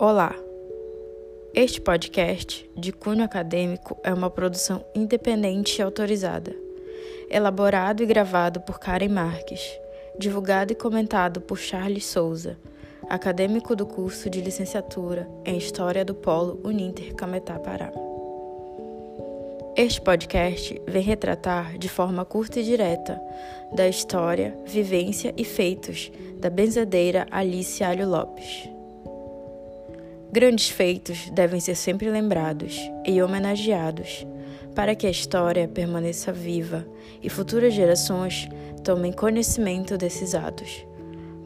Olá! Este podcast, de cunho acadêmico, é uma produção independente e autorizada. Elaborado e gravado por Karen Marques. Divulgado e comentado por Charles Souza, acadêmico do curso de licenciatura em História do Polo Uninter Cametá Pará. Este podcast vem retratar de forma curta e direta da história, vivência e feitos da benzedeira Alice Alho Lopes. Grandes feitos devem ser sempre lembrados e homenageados para que a história permaneça viva e futuras gerações tomem conhecimento desses atos.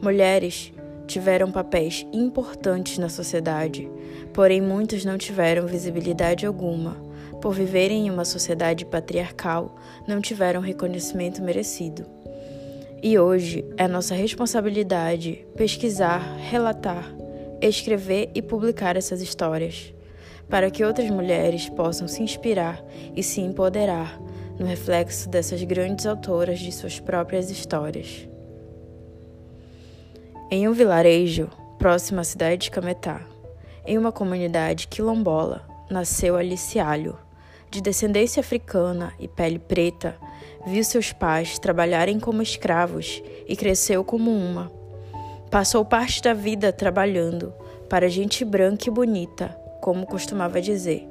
Mulheres tiveram papéis importantes na sociedade, porém muitas não tiveram visibilidade alguma por viverem em uma sociedade patriarcal, não tiveram reconhecimento merecido. E hoje é nossa responsabilidade pesquisar, relatar, escrever e publicar essas histórias, para que outras mulheres possam se inspirar e se empoderar no reflexo dessas grandes autoras de suas próprias histórias. Em um vilarejo próximo à cidade de Cametá, em uma comunidade quilombola, nasceu Alice Alho, de descendência africana e pele preta, viu seus pais trabalharem como escravos e cresceu como uma. Passou parte da vida trabalhando para gente branca e bonita, como costumava dizer.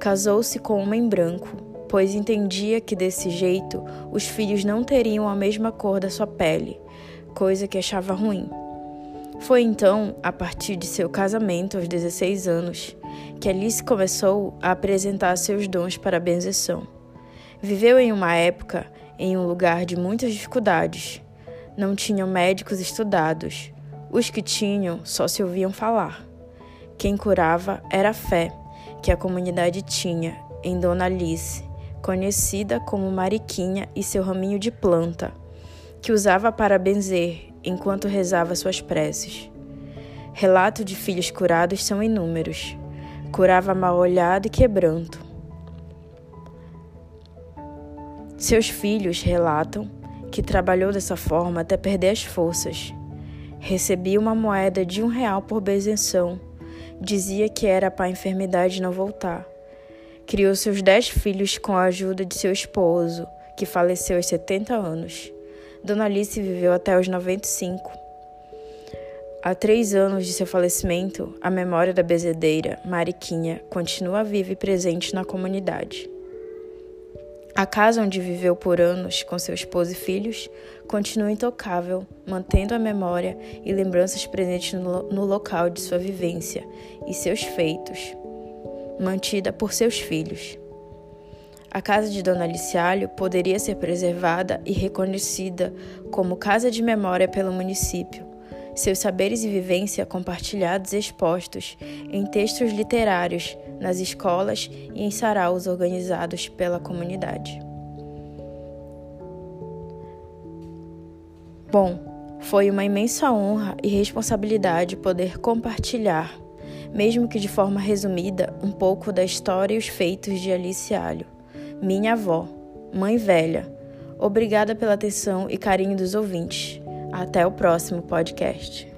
Casou-se com um homem branco, pois entendia que desse jeito os filhos não teriam a mesma cor da sua pele, coisa que achava ruim. Foi então, a partir de seu casamento aos 16 anos, que Alice começou a apresentar seus dons para a benzeção. Viveu em uma época em um lugar de muitas dificuldades. Não tinham médicos estudados. Os que tinham só se ouviam falar. Quem curava era a fé que a comunidade tinha em Dona Alice, conhecida como Mariquinha e seu raminho de planta, que usava para benzer enquanto rezava suas preces. Relatos de filhos curados são inúmeros. Curava mal olhado e quebranto. Seus filhos relatam que trabalhou dessa forma até perder as forças. Recebia uma moeda de um real por benção. Dizia que era para a enfermidade não voltar. Criou seus dez filhos com a ajuda de seu esposo, que faleceu aos 70 anos. Dona Alice viveu até os 95. Há três anos de seu falecimento, a memória da bezedeira, Mariquinha, continua viva e presente na comunidade. A casa onde viveu por anos com seu esposo e filhos continua intocável, mantendo a memória e lembranças presentes no, local de sua vivência e seus feitos, mantida por seus filhos. A casa de Dona Alicialho poderia ser preservada e reconhecida como casa de memória pelo município. Seus saberes e vivência compartilhados e expostos em textos literários, nas escolas e em saraus organizados pela comunidade. Bom, foi uma imensa honra e responsabilidade poder compartilhar, mesmo que de forma resumida, um pouco da história e os feitos de Alice Alho minha avó, mãe velha. Obrigada pela atenção e carinho dos ouvintes. Até o próximo podcast.